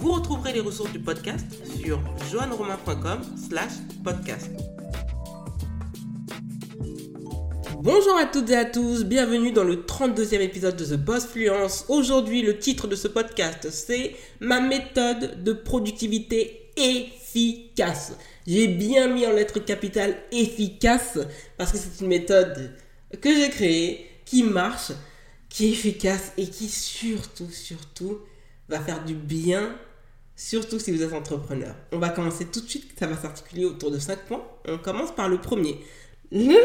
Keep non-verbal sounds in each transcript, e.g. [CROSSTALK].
Vous retrouverez les ressources du podcast sur joanneromain.com slash podcast. Bonjour à toutes et à tous, bienvenue dans le 32e épisode de The Boss Fluence. Aujourd'hui, le titre de ce podcast, c'est Ma méthode de productivité efficace. J'ai bien mis en lettres capitales efficace parce que c'est une méthode que j'ai créée, qui marche, qui est efficace et qui surtout, surtout va faire du bien surtout si vous êtes entrepreneur. On va commencer tout de suite, ça va s'articuler autour de 5 points. On commence par le premier. Le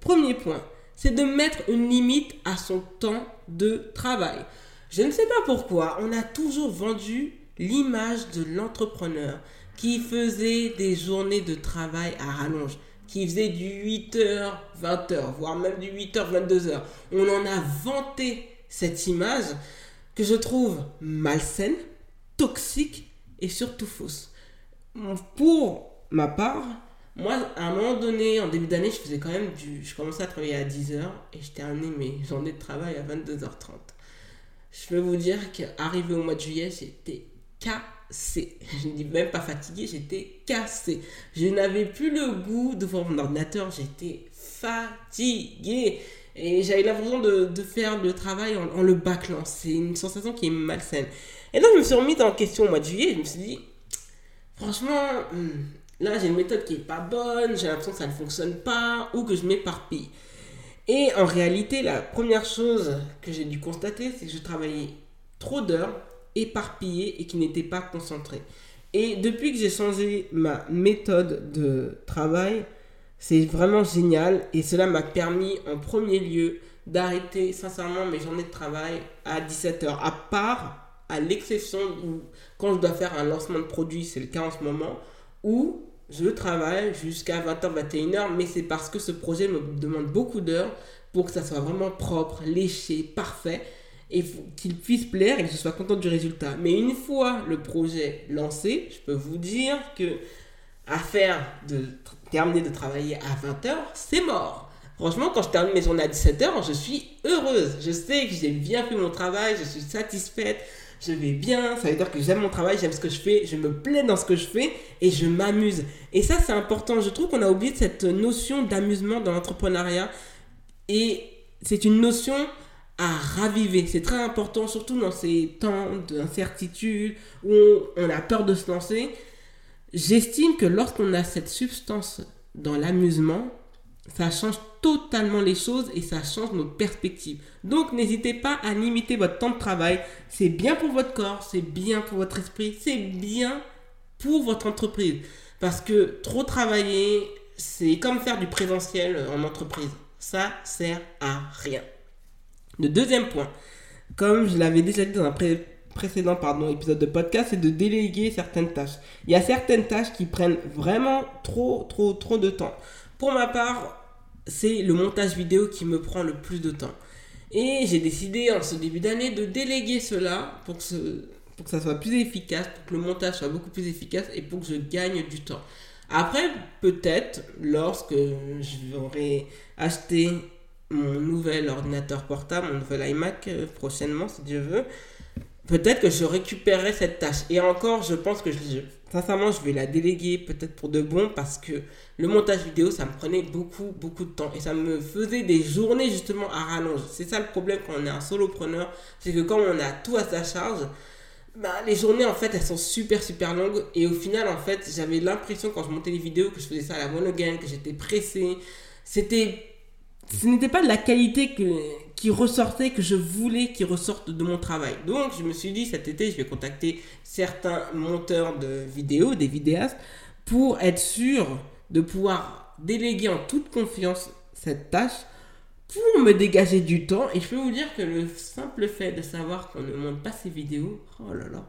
premier point, c'est de mettre une limite à son temps de travail. Je ne sais pas pourquoi, on a toujours vendu l'image de l'entrepreneur qui faisait des journées de travail à rallonge, qui faisait du 8h, 20h, voire même du 8h, 22h. On en a vanté cette image que je trouve malsaine, toxique et surtout fausse. Pour ma part, moi, à un moment donné, en début d'année, je faisais quand même du. Je commençais à travailler à 10h et je terminais mes journées de travail à 22h30. Je peux vous dire qu'arrivé au mois de juillet, j'étais cassé. [LAUGHS] Je ne dis même pas fatigué, j'étais cassé. Je n'avais plus le goût de voir mon ordinateur, j'étais fatigué. Et j'avais l'impression de, de, faire le travail en, en le bâclant. C'est une sensation qui est malsaine. Et donc, je me suis remis en question au mois de juillet. Je me suis dit, franchement, hmm, là, j'ai une méthode qui n'est pas bonne. J'ai l'impression que ça ne fonctionne pas ou que je m'éparpille. Et en réalité, la première chose que j'ai dû constater, c'est que je travaillais trop d'heures, éparpillées et qui n'étaient pas concentrées. Et depuis que j'ai changé ma méthode de travail, c'est vraiment génial et cela m'a permis en premier lieu d'arrêter sincèrement mes journées de travail à 17h. À part à l'exception où quand je dois faire un lancement de produit, c'est le cas en ce moment, où je travaille jusqu'à 20h, 21h, mais c'est parce que ce projet me demande beaucoup d'heures pour que ça soit vraiment propre, léché, parfait, et qu'il puisse plaire et que je sois content du résultat. Mais une fois le projet lancé, je peux vous dire que à faire de terminer de travailler à 20h, c'est mort. Franchement, quand je termine mes journées à 17h, je suis heureuse. Je sais que j'ai bien fait mon travail, je suis satisfaite, je vais bien, ça veut dire que j'aime mon travail, j'aime ce que je fais, je me plais dans ce que je fais et je m'amuse. Et ça, c'est important. Je trouve qu'on a oublié cette notion d'amusement dans l'entrepreneuriat et c'est une notion à raviver. C'est très important, surtout dans ces temps d'incertitude où on a peur de se lancer. J'estime que lorsqu'on a cette substance dans l'amusement, ça change totalement les choses et ça change nos perspectives. Donc n'hésitez pas à limiter votre temps de travail. C'est bien pour votre corps, c'est bien pour votre esprit, c'est bien pour votre entreprise. Parce que trop travailler, c'est comme faire du présentiel en entreprise. Ça sert à rien. Le deuxième point, comme je l'avais déjà dit dans un précédent épisode de podcast, c'est de déléguer certaines tâches. Il y a certaines tâches qui prennent vraiment trop, trop, trop de temps. Pour ma part, c'est le montage vidéo qui me prend le plus de temps. Et j'ai décidé en ce début d'année de déléguer cela pour que, ça soit plus efficace, pour que le montage soit beaucoup plus efficace et pour que je gagne du temps. Après, peut-être, lorsque j'aurai acheté mon nouvel ordinateur portable, mon nouvel iMac euh, prochainement, si Dieu veut, peut-être que je récupérerai cette tâche. Et encore, je pense que je, sincèrement, je vais la déléguer peut-être pour de bon parce que le montage vidéo, ça me prenait beaucoup, beaucoup de temps. Et ça me faisait des journées justement à rallonge. C'est ça le problème quand on est un solopreneur. C'est que quand on a tout à sa charge, bah, les journées en fait elles sont super super longues et au final en fait j'avais l'impression quand je montais les vidéos que je faisais ça à la monogame, que j'étais pressé. C'était ce n'était pas de la qualité que, qui ressortait, que je voulais qui ressorte de mon travail. Donc, je me suis dit, cet été, je vais contacter certains monteurs de vidéos, des vidéastes, pour être sûr de pouvoir déléguer en toute confiance cette tâche pour me dégager du temps. Et je peux vous dire que le simple fait de savoir qu'on ne monte pas ces vidéos, oh là là,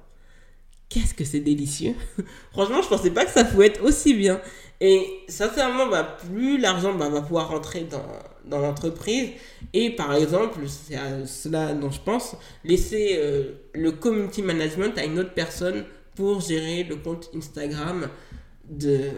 qu'est-ce que c'est délicieux. [LAUGHS] Franchement, je pensais pas que ça pouvait être aussi bien. Et sincèrement, bah, plus l'argent bah, va pouvoir rentrer dans, dans l'entreprise. Et par exemple, c'est à cela dont je pense, laisser euh, le community management à une autre personne pour gérer le compte Instagram de,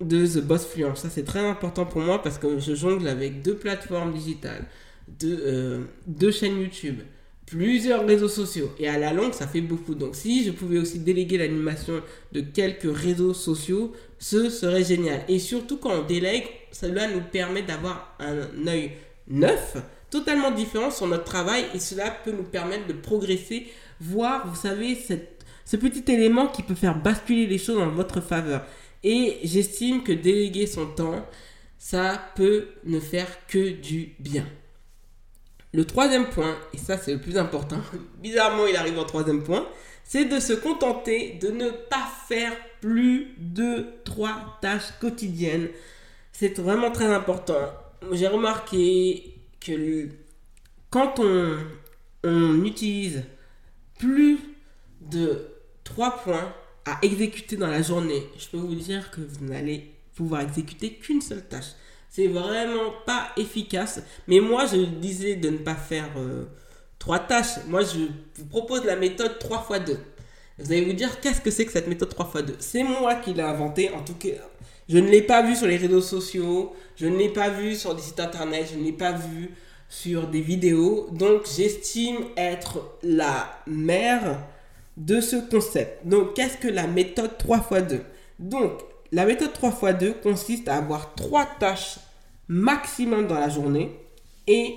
de The Boss Fluence. Ça, c'est très important pour moi parce que je jongle avec deux plateformes digitales, deux, euh, deux chaînes YouTube, plusieurs réseaux sociaux. Et à la longue, ça fait beaucoup. Donc si je pouvais aussi déléguer l'animation de quelques réseaux sociaux, ce serait génial. Et surtout quand on délègue, cela nous permet d'avoir un œil neuf, totalement différent sur notre travail. Et cela peut nous permettre de progresser, voir, vous savez, ce petit élément qui peut faire basculer les choses en votre faveur. Et j'estime que déléguer son temps, ça peut ne faire que du bien. Le troisième point, et ça c'est le plus important, [LAUGHS] bizarrement il arrive en troisième point, c'est de se contenter de ne pas faire plus de trois tâches quotidiennes. C'est vraiment très important. J'ai remarqué que quand on, on utilise plus de trois points à exécuter dans la journée, je peux vous dire que vous n'allez pouvoir exécuter qu'une seule tâche. C'est vraiment pas efficace. Mais moi, je disais de ne pas faire euh, trois tâches. Moi, je vous propose la méthode 3 x 2. Vous allez vous dire, qu'est-ce que c'est que cette méthode 3 x 2 C'est moi qui l'ai inventée. En tout cas, je ne l'ai pas vu sur les réseaux sociaux. Je ne l'ai pas vu sur des sites internet. Je ne l'ai pas vu sur des vidéos. Donc, j'estime être la mère de ce concept. Donc, qu'est-ce que la méthode 3 x 2 Donc, la méthode 3 x 2 consiste à avoir trois tâches maximum dans la journée et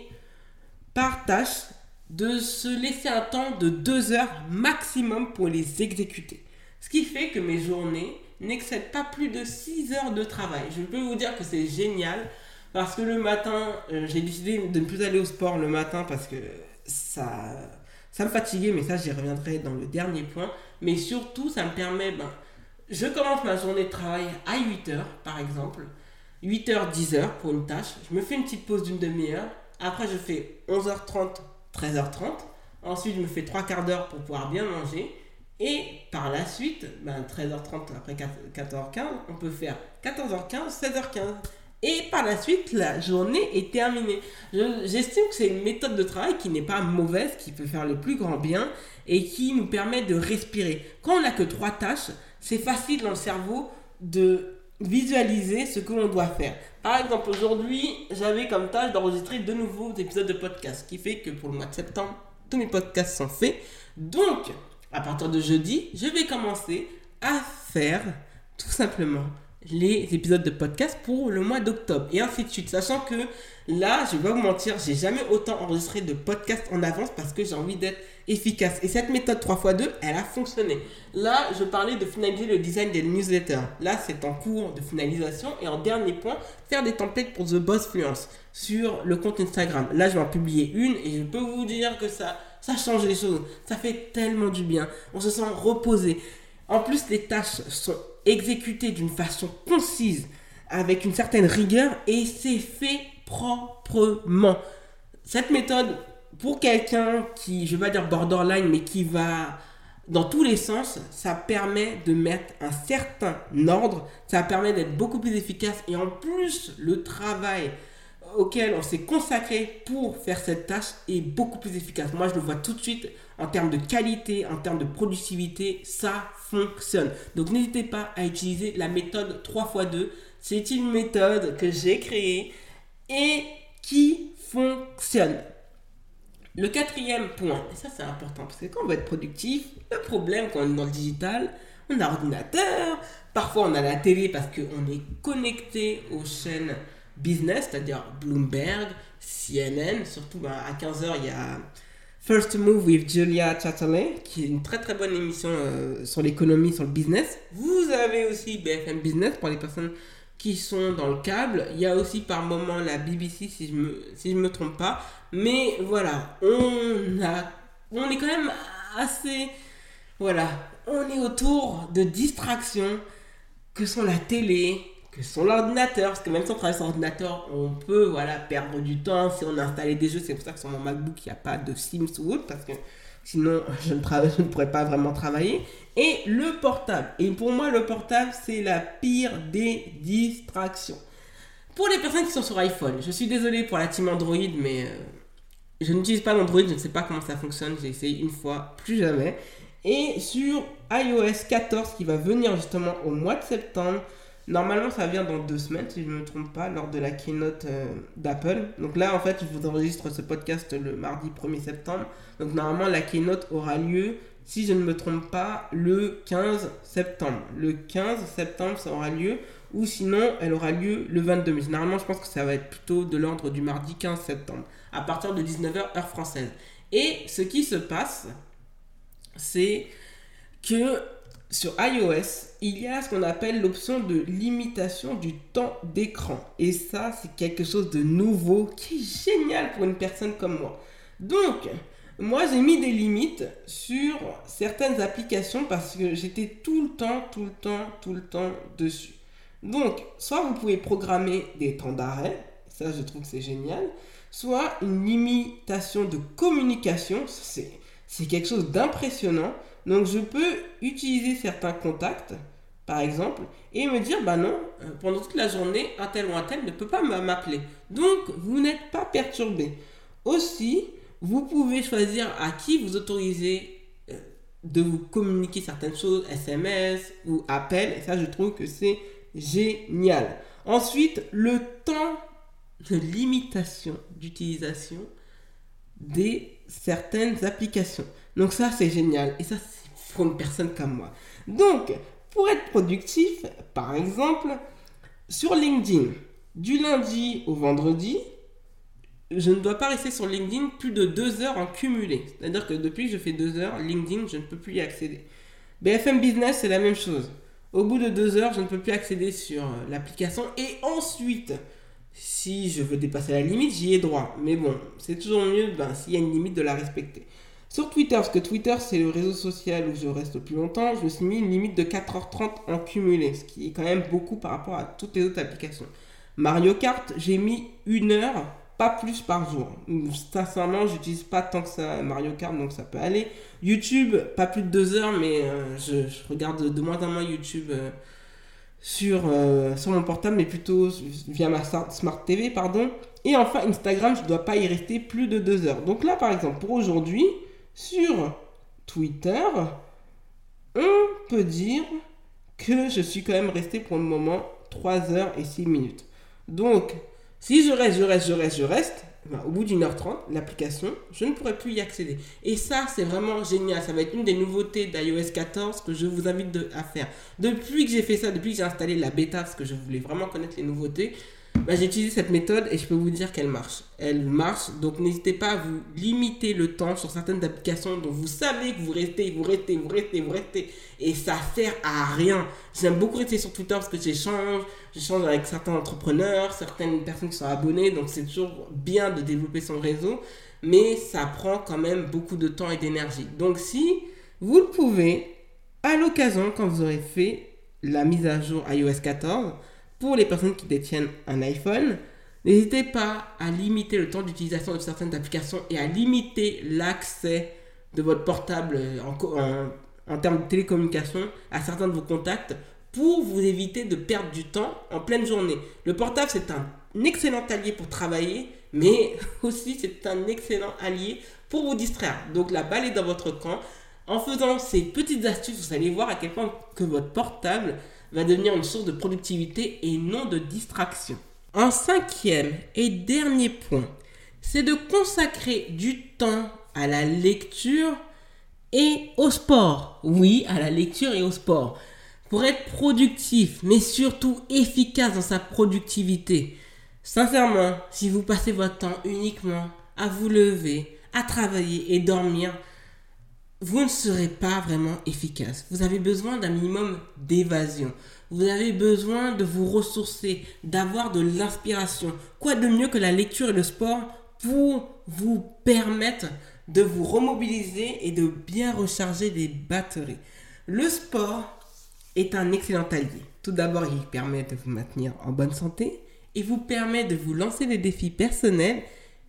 par tâche de se laisser un temps de 2 heures maximum pour les exécuter. Ce qui fait que mes journées n'excèdent pas plus de 6 heures de travail. Je peux vous dire que c'est génial parce que le matin, euh, j'ai décidé de ne plus aller au sport le matin parce que ça, ça me fatiguait, mais ça j'y reviendrai dans le dernier point. Mais surtout, ça me permet ben, je commence ma journée de travail à 8h, par exemple. 8h, 10h pour une tâche. Je me fais une petite pause d'une demi-heure. Après, je fais 11h30, 13h30. Ensuite, je me fais 3 quarts d'heure pour pouvoir bien manger. Et par la suite, ben 13h30 après 14h15, on peut faire 14h15, 16h15. Et par la suite, la journée est terminée. J'estime que c'est une méthode de travail qui n'est pas mauvaise, qui peut faire le plus grand bien et qui nous permet de respirer. Quand on n'a que trois tâches, c'est facile dans le cerveau de visualiser ce que l'on doit faire. Par exemple, aujourd'hui, j'avais comme tâche d'enregistrer de nouveaux épisodes de podcast, ce qui fait que pour le mois de septembre, tous mes podcasts sont faits. Donc, à partir de jeudi, je vais commencer à faire tout simplement les épisodes de podcast pour le mois d'octobre et ainsi de suite. Sachant que là, je vais pas vous mentir, j'ai jamais autant enregistré de podcasts en avance parce que j'ai envie d'être efficace. Et cette méthode 3x2, elle a fonctionné. Là, je parlais de finaliser le design des newsletters. Là, c'est en cours de finalisation. Et en dernier point, faire des templates pour The Boss Fluence sur le compte Instagram. Là, je vais en publier une et je peux vous dire que ça, ça change les choses. Ça fait tellement du bien. On se sent reposé. En plus, les tâches sont exécutées d'une façon concise, avec une certaine rigueur, et c'est fait proprement. Cette méthode, pour quelqu'un qui, je vais pas dire borderline, mais qui va dans tous les sens, ça permet de mettre un certain ordre, ça permet d'être beaucoup plus efficace, et en plus, le travail auquel on s'est consacré pour faire cette tâche est beaucoup plus efficace. Moi, je le vois tout de suite en termes de qualité, en termes de productivité, ça fonctionne. Donc, n'hésitez pas à utiliser la méthode 3x2. C'est une méthode que j'ai créée et qui fonctionne. Le quatrième point, et ça c'est important parce que quand on veut être productif, le problème quand on est dans le digital, on a ordinateur, parfois on a la télé parce qu'on est connecté aux chaînes business, c'est-à-dire Bloomberg, CNN, surtout bah, à 15h il y a First Move with Julia Chatterley, qui est une très très bonne émission euh, sur l'économie, sur le business. Vous avez aussi BFM Business pour les personnes qui sont dans le câble. Il y a aussi par moment la BBC si je me, si je me trompe pas. Mais voilà, on, a, on est quand même assez... Voilà, on est autour de distractions que sont la télé, que sont l'ordinateur, parce que même si on sur ordinateur, on peut voilà, perdre du temps si on a installé des jeux. C'est pour ça que sur mon MacBook, il n'y a pas de Sims ou autre, parce que Sinon, [LAUGHS] je ne, je ne pourrais pas vraiment travailler. Et le portable. Et pour moi, le portable, c'est la pire des distractions. Pour les personnes qui sont sur iPhone, je suis désolé pour la team Android, mais euh, je n'utilise pas l'Android, je ne sais pas comment ça fonctionne. J'ai essayé une fois, plus jamais. Et sur iOS 14 qui va venir justement au mois de septembre, normalement ça vient dans deux semaines si je ne me trompe pas, lors de la keynote euh, d'Apple. Donc là en fait je vous enregistre ce podcast le mardi 1er septembre. Donc normalement la keynote aura lieu, si je ne me trompe pas, le 15 septembre. Le 15 septembre ça aura lieu ou sinon elle aura lieu le 22 mai. Normalement je pense que ça va être plutôt de l'ordre du mardi 15 septembre à partir de 19h heure française. Et ce qui se passe, c'est que sur iOS, il y a ce qu'on appelle l'option de limitation du temps d'écran. Et ça, c'est quelque chose de nouveau qui est génial pour une personne comme moi. Donc, moi, j'ai mis des limites sur certaines applications parce que j'étais tout le temps, tout le temps, tout le temps dessus. Donc, soit vous pouvez programmer des temps d'arrêt, ça je trouve que c'est génial, soit une limitation de communication, c'est c'est quelque chose d'impressionnant. Donc je peux utiliser certains contacts, par exemple, et me dire, bah non, euh, pendant toute la journée, un tel ou un tel ne peut pas m'appeler. Donc vous n'êtes pas perturbé. Aussi, vous pouvez choisir à qui vous autorisez euh, de vous communiquer certaines choses, SMS ou appels, et ça je trouve que c'est génial. Ensuite, le temps de limitation d'utilisation des certaines applications. Donc ça, c'est génial. Et ça, c'est pour une personne comme moi. Donc, pour être productif, par exemple, sur LinkedIn, du lundi au vendredi, je ne dois pas rester sur LinkedIn plus de deux heures en cumulé. C'est-à-dire que depuis que je fais deux heures, LinkedIn, je ne peux plus y accéder. BFM Business, c'est la même chose. Au bout de deux heures, je ne peux plus accéder sur euh, l'application. Et ensuite, si je veux dépasser la limite, j'y ai droit. Mais bon, c'est toujours mieux ben, s'il y a une limite de la respecter. Sur Twitter, parce que Twitter c'est le réseau social où je reste le plus longtemps, je me suis mis une limite de 4h30 en cumulé, ce qui est quand même beaucoup par rapport à toutes les autres applications. Mario Kart, j'ai mis une heure, pas plus par jour. Sincèrement, j'utilise pas tant que ça Mario Kart, donc ça peut aller. YouTube, pas plus de deux heures, mais euh, je, regarde de moins en moins YouTube. Euh, sur, euh, sur mon portable, mais plutôt via ma Smart TV, pardon. Et enfin, Instagram, je ne dois pas y rester plus de deux heures. Donc là, par exemple, pour aujourd'hui, sur Twitter, on peut dire que je suis quand même resté pour le moment 3 heures et 6 minutes. Donc, si je reste, je reste, je reste, je reste, ben, au bout d'une heure trente, l'application, je ne pourrai plus y accéder. Et ça, c'est vraiment génial. Ça va être une des nouveautés d'iOS 14 que je vous invite à faire. Depuis que j'ai fait ça, depuis que j'ai installé la bêta, parce que je voulais vraiment connaître les nouveautés, bah, j'ai utilisé cette méthode et je peux vous dire qu'elle marche. Elle marche, donc n'hésitez pas à vous limiter le temps sur certaines applications dont vous savez que vous restez, vous restez, vous restez, vous restez, et ça sert à rien. J'aime beaucoup rester sur Twitter parce que j'échange, j'échange avec certains entrepreneurs, certaines personnes qui sont abonnées, donc c'est toujours bien de développer son réseau, mais ça prend quand même beaucoup de temps et d'énergie. Donc si vous le pouvez, à l'occasion, quand vous aurez fait la mise à jour iOS 14, pour les personnes qui détiennent un iPhone, n'hésitez pas à limiter le temps d'utilisation de certaines applications et à limiter l'accès de votre portable en, termes de télécommunication à certains de vos contacts pour vous éviter de perdre du temps en pleine journée. Le portable, c'est un excellent allié pour travailler, mais [LAUGHS] aussi c'est un excellent allié pour vous distraire. Donc la balle est dans votre camp. En faisant ces petites astuces, vous allez voir à quel point que votre portable va devenir une source de productivité et non de distraction. Un cinquième et dernier point, c'est de consacrer du temps à la lecture et au sport. Oui, à la lecture et au sport. Pour être productif, mais surtout efficace dans sa productivité. Sincèrement, si vous passez votre temps uniquement à vous lever, à travailler et dormir, vous ne serez pas vraiment efficace. Vous avez besoin d'un minimum d'évasion. Vous avez besoin de vous ressourcer, d'avoir de l'inspiration. Quoi de mieux que la lecture et le sport pour vous permettre de vous remobiliser et de bien recharger les batteries? Le sport est un excellent allié. Tout d'abord, il permet de vous maintenir en bonne santé, il vous permet de vous lancer des défis personnels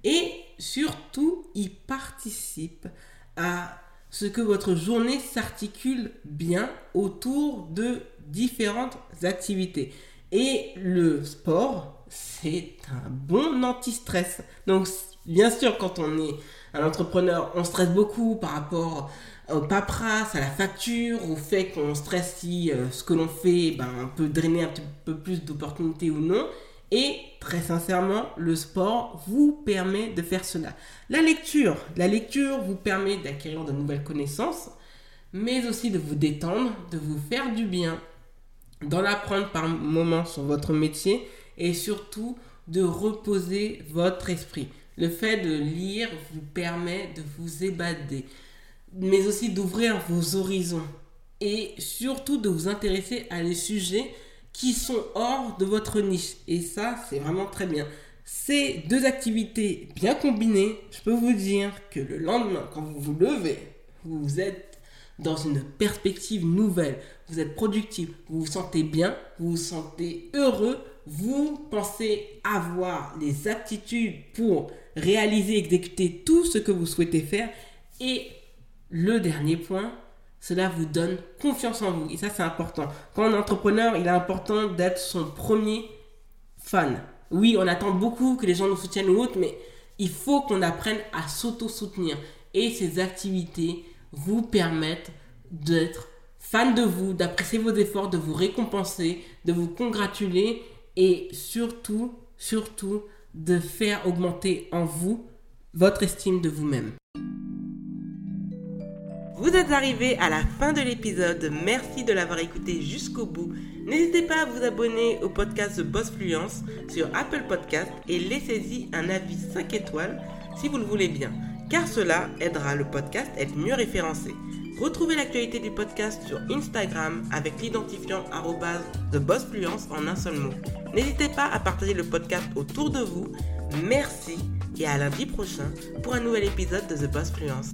et surtout, il participe à ce que votre journée s'articule bien autour de différentes activités. Et le sport, c'est un bon anti-stress. Donc, bien sûr, quand on est un entrepreneur, on stresse beaucoup par rapport au paperasse, à la facture, au fait qu'on stresse si euh, ce que l'on fait ben, peut drainer un petit peu plus d'opportunités ou non. Et très sincèrement, le sport vous permet de faire cela. La lecture, la lecture vous permet d'acquérir de nouvelles connaissances, mais aussi de vous détendre, de vous faire du bien, d'en apprendre par moments sur votre métier et surtout de reposer votre esprit. Le fait de lire vous permet de vous ébader, mais aussi d'ouvrir vos horizons et surtout de vous intéresser à des sujets qui sont hors de votre niche. Et ça, c'est vraiment très bien. Ces deux activités bien combinées, je peux vous dire que le lendemain, quand vous vous levez, vous êtes dans une perspective nouvelle, vous êtes productif, vous vous sentez bien, vous vous sentez heureux, vous pensez avoir les aptitudes pour réaliser, exécuter tout ce que vous souhaitez faire. Et le dernier point, cela vous donne confiance en vous. Et ça, c'est important. Quand on est entrepreneur, il est important d'être son premier fan. Oui, on attend beaucoup que les gens nous soutiennent ou autre, mais il faut qu'on apprenne à s'auto-soutenir. Et ces activités vous permettent d'être fan de vous, d'apprécier vos efforts, de vous récompenser, de vous congratuler et surtout, surtout, de faire augmenter en vous votre estime de vous-même. Vous êtes arrivé à la fin de l'épisode. Merci de l'avoir écouté jusqu'au bout. N'hésitez pas à vous abonner au podcast The Boss Fluence sur Apple Podcast et laissez-y un avis 5 étoiles si vous le voulez bien, car cela aidera le podcast à être mieux référencé. Retrouvez l'actualité du podcast sur Instagram avec l'identifiant TheBossFluence en un seul mot. N'hésitez pas à partager le podcast autour de vous. Merci et à lundi prochain pour un nouvel épisode de The Boss Fluence.